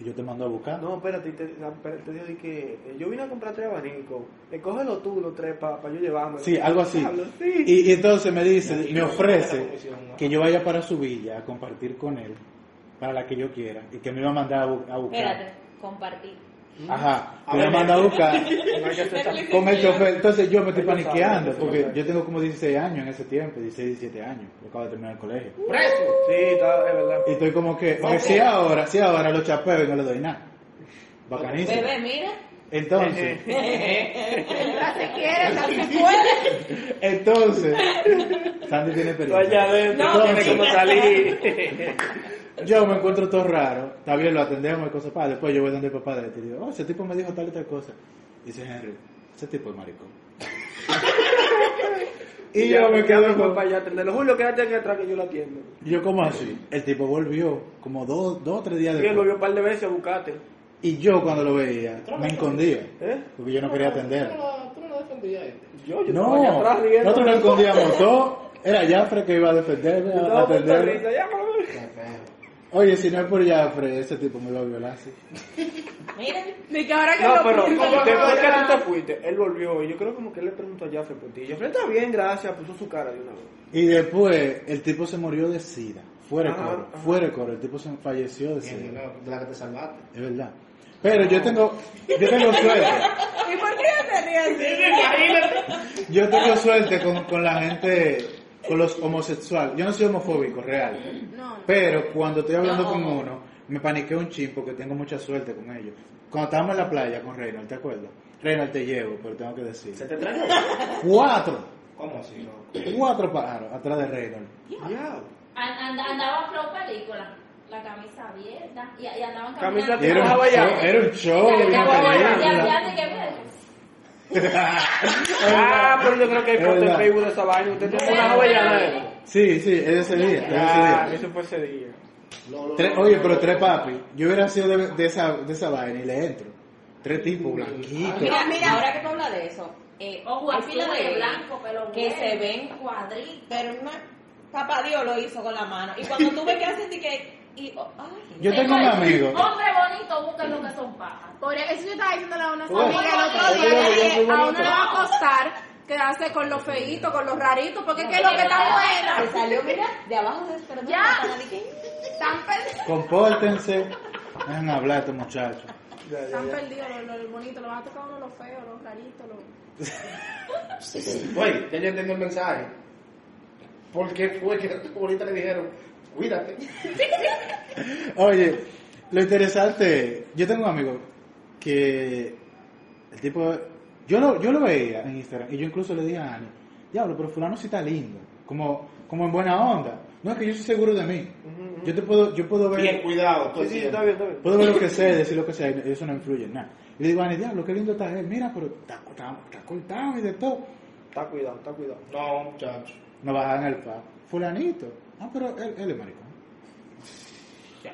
y yo te mando a buscar.
No, espérate, te, te, espérate, te digo que eh, yo vine a comprar tres abanicos. Eh, cógelo tú los tres para yo llevarme.
Sí, algo así.
Sí.
Y, y entonces me dice, me ofrece que yo vaya para su villa a compartir con él, para la que yo quiera, y que me iba a mandar a, bu- a buscar.
Espérate, compartir.
Ajá, me iba a mandar a buscar
No
con el chofer. Entonces yo me estoy paniqueando, porque yo tengo como 16 años en ese tiempo, 16, 17 años, yo acabo de terminar el colegio.
¡Preso!
Sí, está, es verdad.
Y estoy como que, porque si ahora, si ahora lo chapeo y no le doy nada. Bacanísimo.
Bebé, mira.
Entonces,
Se quiere, se puede.
entonces, Sandy tiene experiencia.
No,
no tienes
pero-
como salir.
Yo me encuentro todo raro, está bien, lo atendemos y cosas para. Después yo voy donde el papá de él y digo, oh, ese tipo me dijo tal y tal cosa. Dice Henry, ese tipo es maricón. y yo me quedo
con
como,
para allá atenderlo. Julio, quédate aquí atrás que yo lo atiendo.
y yo como así. El tipo volvió como dos, dos o tres días
Y él
después.
volvió un par de veces a buscarte.
Y yo cuando lo veía, me escondía.
¿Eh?
Porque yo no quería atender.
Tú no, lo defendías a.
Yo, yo
No,
atrás riendo.
nosotros nos escondíamos todo. Era Jafre que iba a defenderme,
Yo
a
estaba
Oye, si no es por Jafre, ese tipo me iba a violar. sí.
Mira.
Ni que ahora que
No,
lo
pero
pinto,
después que tú te fuiste, él volvió y yo creo como que él le preguntó a Jafre por ti. Jafre está bien, gracias, puso su cara de una vez.
Y después el tipo se murió de sida. Fuera de
Ajá,
coro.
ajá.
Fuera de coro. El tipo se falleció de sida.
no, de la que te salvaste.
Es verdad. Pero yo tengo, yo tengo suerte.
¿Y por qué te ríes?
Yo tengo suerte con, con la gente, con los homosexuales. Yo no soy homofóbico, real.
No.
Pero cuando estoy hablando
No.
con uno, me paniqueo un chin porque tengo mucha suerte con ellos. Cuando estábamos en la playa con Reynald, ¿te acuerdas? Reynald te llevo, pero tengo que decir.
¿Se te trajo?
Cuatro,
¿Cómo así,
cuatro pájaros atrás de Reynald.
Ya.
And- and- andaba película. La camisa abierta. Y, y andaban
Camisa
caminando.
Y era un show, era un show,
Ya,
una
ya, ya,
película.
ya, ya, que ver.
Ah, pero yo creo que hay foto en. Facebook de esa vaina. Usted tiene una eso.
Sí, sí, es de ese día, es ese
Ah,
día.
eso fue ese día.
Tres- oye, pero tres papi, yo hubiera sido de, de esa, de esa vaina y le entro. Tres tipos blanquitos.
Mira, mira, ahora que tú hablas de eso, eh,
Ojo
hay pila de
blanco, pelo
que se ven
cuadritos.
pero una papá Dios lo hizo con la mano. Y cuando tú ves que hacen que y oh, ay,
Yo tengo un amigo.
Hombre bonito, busquen lo que son pajas.
Por eso yo estaba diciéndole a una amiga el otro día, a uno le va a costar quedarse con los feitos, con los raritos, porque es que lo que está
se
bueno,
salió, mira, de abajo de
Ya. están perdidos.
Compórtense. Dejen hablar a estos muchachos.
Ya, ya,
Están perdidos los, los bonitos, los van a tocar uno los feos, los raritos, los...
Oye, ya yo entendí el mensaje. ¿Por qué fue que ahorita le dijeron, cuídate?
Oye, lo interesante, yo tengo un amigo que el tipo, yo lo, yo lo veía en Instagram y yo incluso le dije a Ani, diablo, pero fulano sí está lindo, como, como en buena onda. No es que yo soy seguro de mí. Yo te puedo, yo puedo ver,
Bien, cuidado.
Sí, está bien, está bien.
puedo ver lo que sé, decir lo que sea, y eso no influye en nada. Y le digo Ani, diablo, qué lindo está él, mira, pero está, está, está cortado y de todo.
Está cuidado, está cuidado.
No, muchacho.
No bajan el pa. Fulanito. Ah, pero él, él es maricón.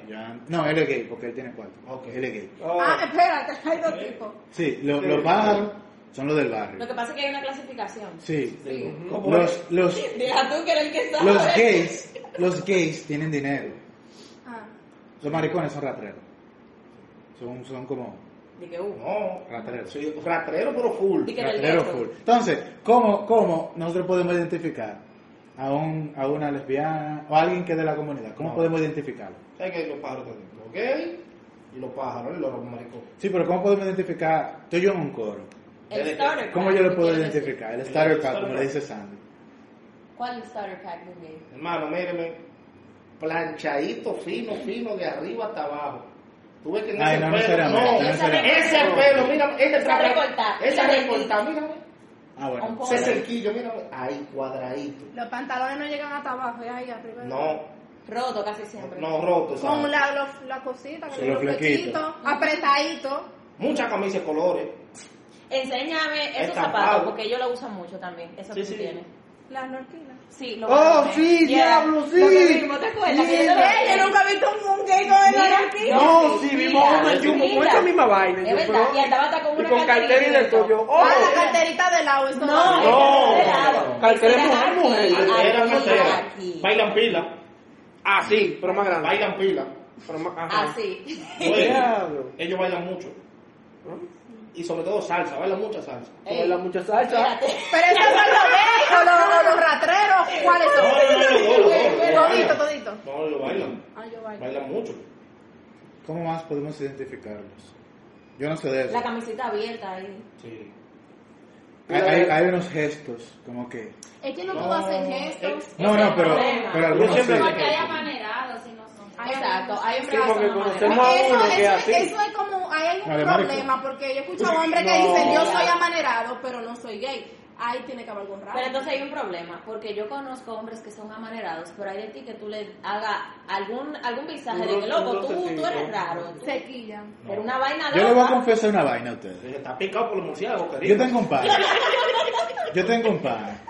Ya. No, él es gay porque él tiene cuatro.
Ok.
Él es gay.
Oh,
Ah, espérate, hay dos tipos.
Sí, lo- los pájaros son los del barrio.
Lo que pasa es que hay una clasificación.
Sí.
¿Cómo
Los, los,
Deja tú que eres el que sabe.
los gays, los gays tienen dinero.
Ah,
Los maricones son rateros. Son, son como
De que, uh,
No,
rateros.
soy ratrero, pero full.
Di que gueto.
full. Entonces, ¿cómo, ¿cómo nosotros podemos identificar a, un, a una lesbiana o a alguien que es de la comunidad? ¿Cómo
No.
podemos identificarlo?
¿Sabes que los pájaros? Los gays y los pájaros y los maricones.
Sí, pero ¿cómo podemos identificar? Estoy yo en un coro.
El
¿Desde
starter
¿Cómo yo lo
¿qué
puedo identificar? El starter pack,
starter
como le dice Sandy.
¿Cuál es el starter pack de un gay?
Hermano, míreme. Planchadito, fino, fino, de arriba hasta abajo. Tú ves que en
Ay,
ese
no
pelo, no,
no
ese pelo, mira,
Esa
traje-
recortada,
esa
esa
recortada, mírame.
Ah, bueno.
Ese cerquillo, mírame. Ahí, cuadradito.
los pantalones no llegan hasta abajo, es ahí arriba.
No,
Roto casi siempre.
no roto. ¿sabes?
Con la, los- la cosita,
Sí, los flequitos.
apretaditos.
Muchas camisas de colores.
Enséñame esos
Estampado.
zapatos porque ellos lo usan mucho también. Eso
Sí,
que
sí.
tienes.
Las norquinas.
Sí, lo
Oh,
a
sí,
poner.
diablo, sí.
Lo que vimos, ¿te acuerdas? Que yo
yo nunca he visto un, un gay con el norquina.
No, sí, vimos uno en Jumbo con esa misma vaina.
Es verdad, y andaba hasta con
y
una
con cartera y
carterita
de
y.
Yo, oh,
Ah, la carterita de lado,
No,
No.
de.
Cartera
Ese
mujer, mujer.
Bailan pila.
Ah, sí, pero más grande.
Bailan pila.
Pero más, ajá.
Ah, sí.
Ellos bailan mucho. Y sobre todo salsa, bailan mucha salsa.
Ey,
Baila mucha salsa.
espérate.
Pero esos son los gays o los, los ratreros, ¿cuáles son? Todito,
bailan.
todito.
No, ellos bailan.
Ah, yo bailo.
Bailan mucho.
¿Cómo más podemos identificarlos? Yo no sé de eso.
La camiseta abierta ahí.
Sí.
Hay, hay- hay unos gestos, como que...
Es que no
No,
puedo hacer gestos.
No, no, pero, pero algunos sí.
Porque hay amanerados y no son.
Exacto, hay
Sí, porque conocemos a uno que así.
eso es como, hay algún
Vale, marico.
problema, porque yo escucho a hombres que
No.
dicen, yo soy amanerado, pero no soy gay. Ahí tiene que haber algo raro.
Pero entonces hay un problema, porque yo conozco hombres que son amanerados, pero hay de ti que tú le hagas algún algún visaje de que,
Un
loco, tú, tú eres raro. tú-
Se quillan.
Pero una vaina
Yo le voy a confesar una vaina a ustedes.
Está picado por los murciélagos, querido.
Yo tengo un pan. Yo tengo un pan.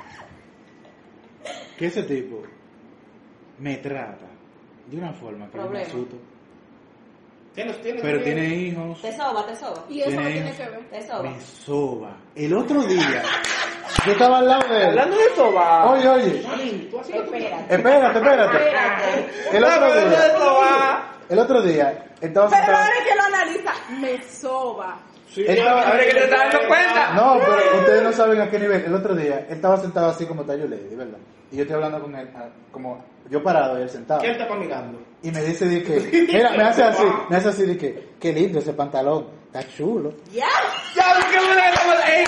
Que ese tipo me trata de una forma que yo me
Problema.
asusto.
¿Tienes, tienes,
Pero tiene hijos,
Te soba, te soba.
Y eso no
Tiene
que ver.
Te soba.
me soba. El otro día, yo estaba al lado de él.
Hablando de soba.
Oye, oye,
tú que
Espérate.
espérate, espérate. El otro día, el otro día, estaba
Pero ahora que lo analiza, me soba.
Sí,
Estaba-
ahora que te estás dando cuenta.
No, pero ustedes no saben a qué nivel. El otro día, él estaba sentado así como Tayo Lady, ¿verdad? Y yo estoy hablando con él, ah, como yo parado y él sentado.
¿Qué él está mirando?
Y me dice de que, mira, me hace así, me hace así de que, qué lindo ese pantalón, está chulo.
Ya.
Ya, qué buena Ey,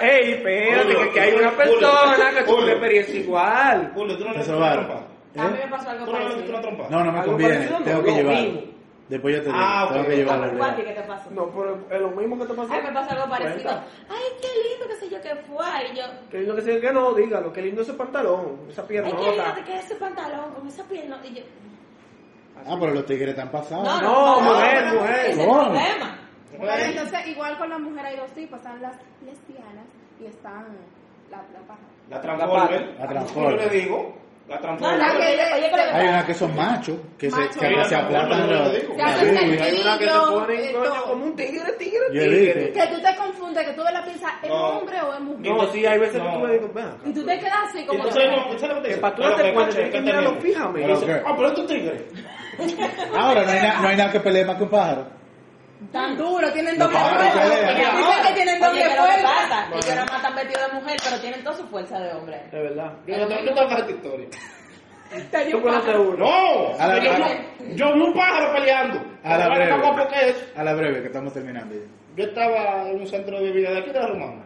ey, espérate, que, que hay una persona que tuvo una experiencia igual.
Julio, tú no le trompa.
A mí
¿Eh?
me pasó algo
Tú no le das una
parecido.
trompa.
No, no me conviene, tengo que
mismo.
Después yo te digo,
Ah,
tengo
ok.
que llevarlo.
¿A
¿verdad?
ti qué te pasó?
No, pero es lo mismo que te pasó.
Ay, me pasó algo parecido.
Cuenta.
Ay, qué lindo, qué sé yo, qué fue. Y yo,
Que lindo que sea que no, dígalo. Qué lindo ese pantalón, esa
ay, qué lindo te queda ese pantalón con esa pierna. Y yo,
Ah, pero los tigres están pasados.
no,
No,
no,
mujer,
no,
mujer.
Ese es el
No.
problema.
Pero entonces, igual con la mujer hay dos tipos. Están las lesbianas y están la, la paja.
La Transformer.
La Transformer.
Yo le digo. La
No, pero
Hay unas que son machos, que se,
Macho.
que
Mira,
se aplatan.
Se hacen
la biblia.
Hay una que se
Yo,
pone
eh,
coño, como un tigre, tigre, tigre.
Que tú te confundes, que tú ves la piensas, ¿es
No.
hombre o es mujer?
No, sí, hay veces que
No.
tú me dices, ven.
Y tú te quedas así como...
Entonces, no, ¿sabes lo que
Que para tú darte
que
cuenta, tienes que
¿qué
mirarlo
qué.
Ah, pero es tu tigre.
Ahora, no hay, na- no hay nada que pelee más que un pájaro.
Tan duro, tienen doble fuerza. Dicen que tienen
Oye,
doble
¿qué que
fuerza.
pasa? Ellos nada más están vestidos de mujer, pero tienen toda su fuerza de hombre.
De verdad.
Yo no tengo- yo tengo que hacer esta historia.
Tú conoces uno.
No,
A la-
yo, yo, vi un pájaro peleando.
A la breve. A la breve, que estamos terminando ya.
Yo estaba en un centro de bebida de aquí de la Romana.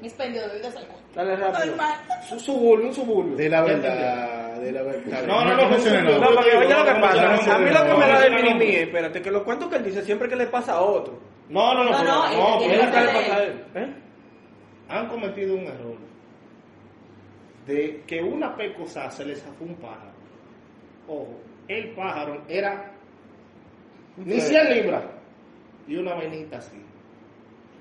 Mis pendios de vida salgan.
Dale rápido.
Normal.
Su suburbio, un suburbio.
De la
¿Ya
verdad, de la verdad.
No, no, no,
menciones
no,
No, porque oye lo que
No,
pasa.
no, no,
A mí
no,
lo que
no,
me da
no,
de
no,
mí
no.
es, espérate, que lo cuento que él dice siempre que le pasa a otro.
No, no, no.
No,
pero-
no,
no,
Nunca le pasa a él. ¿Eh?
han cometido un error de que una pecosa se le zafó un pájaro. Ojo, el pájaro era ni 100 libras y una vainita así.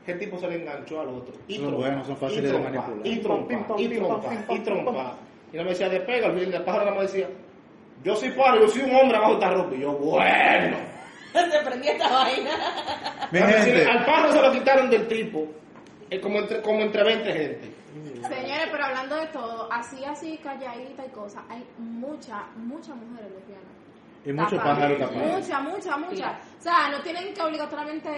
¿Qué tipo se le enganchó al otro? Y
Son
trompa,
buenos, son fáciles
y
de
trompa,
manipular.
Y trompa, y trompa, y trompa. Y no me decía, despega, el el pájaro más decía, yo soy pájaro, yo soy un hombre abajo de esta ropa. Y yo, bueno.
Se prendió esta vaina.
Mi
Al pájaro se lo quitaron del tipo, eh, como entre, como entre 20 gente.
Señores, pero hablando de todo, así, así, calladita y cosas, hay muchas, muchas mujeres lesbianas.
y muchos pájaros tapados.
Muchas, muchas, muchas. O sea, no tienen que obligatoriamente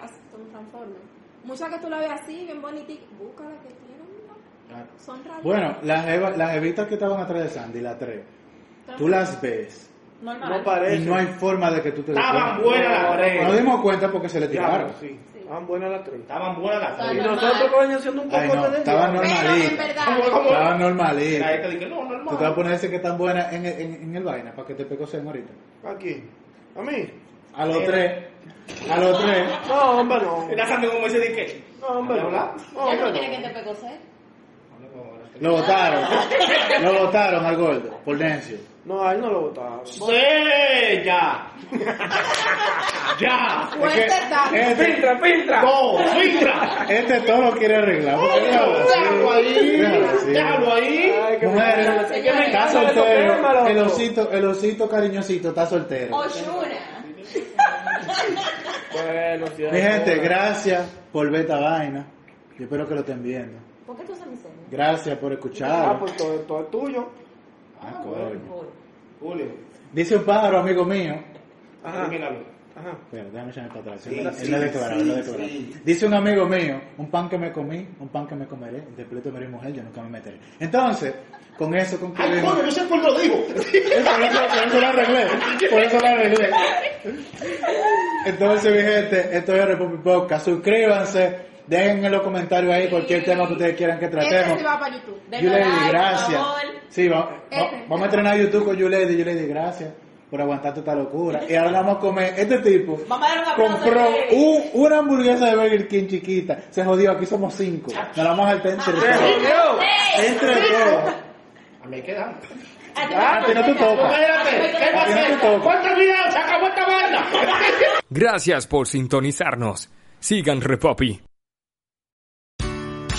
hacer un transforme. Muchas que tú la ves así, bien bonita, búscala que tienen, Son raras.
Bueno, las, jeva- las evitas que estaban atrás de Sandy, las tres, tú las ves
Normal.
No
y
parece.
no hay forma de que tú te
Estaban buenas las tres.
Nos dimos cuenta porque se le tiraron.
Sí. Estaban buenas las tres.
Estaban buenas las
Y
tres.
normal.
nosotros coño haciendo un poco
Ay, no,
de
estaban normalitas. Estaban
La
normalitas.
gente dice, no,
Tú te vas a
normal.
poner ese que están buenas en, en, en el vaina para que te pegocen ahorita.
¿A quién? ¿A mí?
A los tres, a los tres.
No, hombre, no.
Y la gente como dice, ¿de qué?
No, hombre, no.
Ya tiene
no.
que te pegó ser.
Lo votaron. Lo votaron al gordo por necio.
No, a él no lo votaba.
Sí, ya. ya.
fuerte.
Este,
Filtra, filtra.
No, filtra.
este todo lo quiere arreglar. déjalo
ahí.
déjalo
ahí.
Mujeres,
me-
Es que me
está soltero. El osito, el osito cariñosito está soltero.
Oshuna.
Bueno.
Mi gente, gracias por ver esta vaina. Yo espero que lo estén viendo.
¿Por qué tú usas mi señas?
Gracias por
Ah,
escuchar.
pues todo, todo es tuyo.
Ah, coño.
Por-
Julio,
Dice un pájaro, amigo mío.
Ajá.
elimínalo.
Ajá.
Espera, déjame echarme para atrás.
Sí,
él
sí,
lo declaró, lo
sí,
declaró.
sí.
Dice un amigo mío, un pan que me comí, un pan que me comeré, de pleito me mujer, yo nunca me meteré. Entonces, con eso
Ay,
concluimos.
coño, no sé por lo digo.
Por eso, por eso lo arreglé. Por eso lo arreglé. Entonces, mi gente, esto es Republic Podcast. Suscríbanse. Dejen en los comentarios ahí cualquier tema que ustedes quieran que
Este
tratemos.
sí va para YouTube.
Denle
Yulady,
like, por
gracias. Sí, va- va-
Este.
vamos a entrenar YouTube con Yulady. Yulady, gracias por aguantar toda esta locura. Y ahora vamos a comer. Este tipo
Vamos a dar un aplauso
compró un- una hamburguesa de Burger King chiquita. Se jodió, aquí somos cinco. Nos la vamos a saltar entre
¡Se
todos.
jodió!
Entre todos.
A mí queda.
A ti
Ah.
¿Cuántos videos se acabó esta vaina?
Gracias por sintonizarnos. Sigan Repopi.